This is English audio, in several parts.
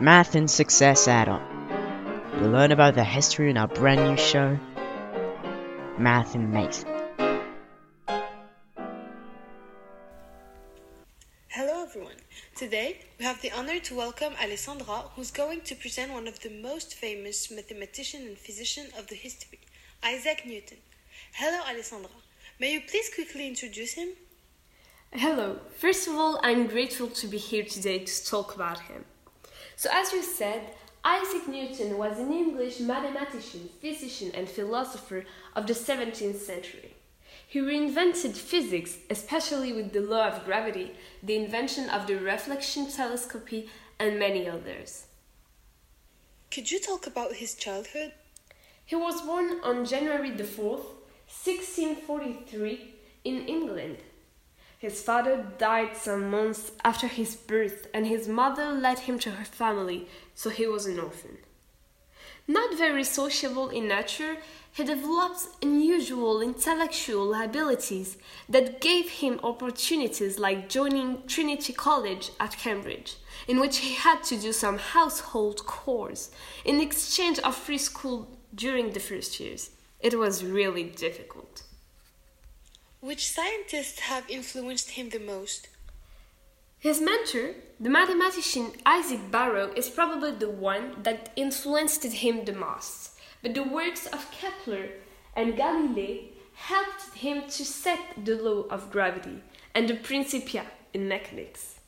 Math and Success Add-on. You'll learn about the history in our brand new show, Math and Mate. Hello everyone. Today we have the honor to welcome Alessandra, who's going to present one of the most famous mathematician and physician of the history, Isaac Newton. Hello Alessandra. May you please quickly introduce him? Hello. First of all, I'm grateful to be here today to talk about him. So, as you said, Isaac Newton was an English mathematician, physician, and philosopher of the 17th century. He reinvented physics, especially with the law of gravity, the invention of the reflection telescope, and many others. Could you talk about his childhood? He was born on January the 4th, 1643, in England. His father died some months after his birth, and his mother led him to her family, so he was an orphan. Not very sociable in nature, he developed unusual intellectual abilities that gave him opportunities like joining Trinity College at Cambridge, in which he had to do some household chores in exchange of free school during the first years. It was really difficult. Which scientists have influenced him the most? His mentor, the mathematician Isaac Barrow, is probably the one that influenced him the most. But the works of Kepler and Galilei helped him to set the law of gravity and the Principia in mechanics.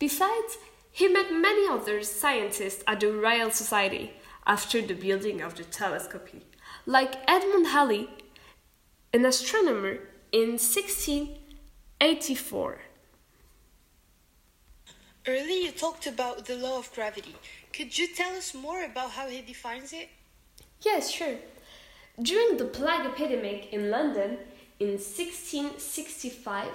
Besides, he met many other scientists at the Royal Society after the building of the telescope, like Edmund Halley an astronomer in 1684. Early you talked about the law of gravity. Could you tell us more about how he defines it? Yes, sure. During the plague epidemic in London in 1665,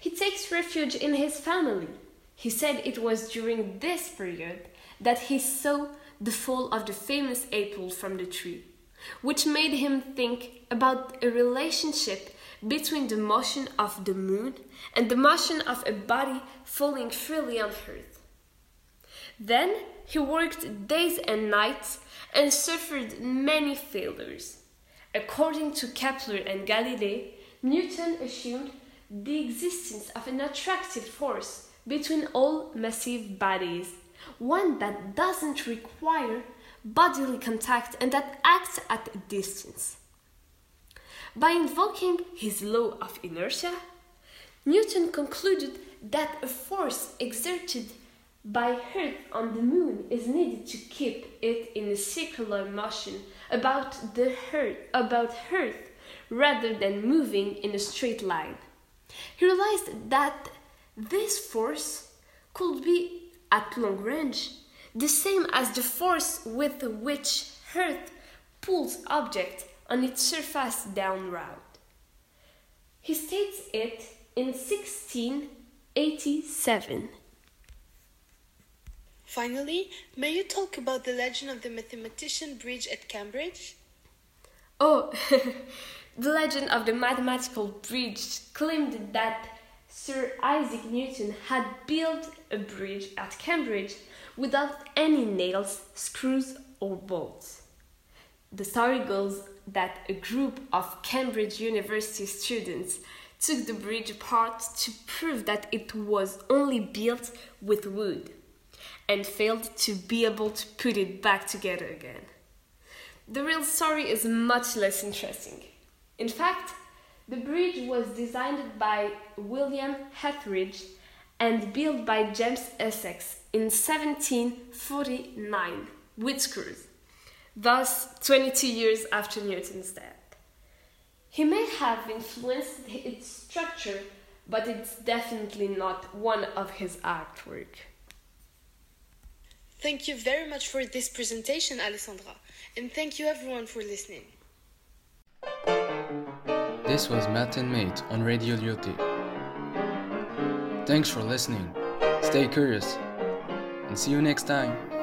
he takes refuge in his family. He said it was during this period that he saw the fall of the famous apple from the tree which made him think about a relationship between the motion of the moon and the motion of a body falling freely on earth. Then he worked days and nights and suffered many failures. According to Kepler and Galilei, Newton assumed the existence of an attractive force between all massive bodies, one that doesn't require bodily contact and that acts at a distance. By invoking his law of inertia, Newton concluded that a force exerted by Earth on the moon is needed to keep it in a circular motion about the Earth, about Earth rather than moving in a straight line. He realized that this force could be at long range the same as the force with which Earth pulls objects on its surface down route. He states it in 1687. Finally, may you talk about the legend of the mathematician bridge at Cambridge? Oh, the legend of the mathematical bridge claimed that Sir Isaac Newton had built a bridge at Cambridge without any nails, screws, or bolts. The story goes that a group of Cambridge University students took the bridge apart to prove that it was only built with wood and failed to be able to put it back together again. The real story is much less interesting. In fact, the bridge was designed by William Etheridge and built by James Essex in 1749 with screws, thus 22 years after Newton's death. He may have influenced its structure, but it's definitely not one of his artwork. Thank you very much for this presentation, Alessandra, and thank you everyone for listening. This was Math and Mate on Radio Lyoté. Thanks for listening. Stay curious and see you next time.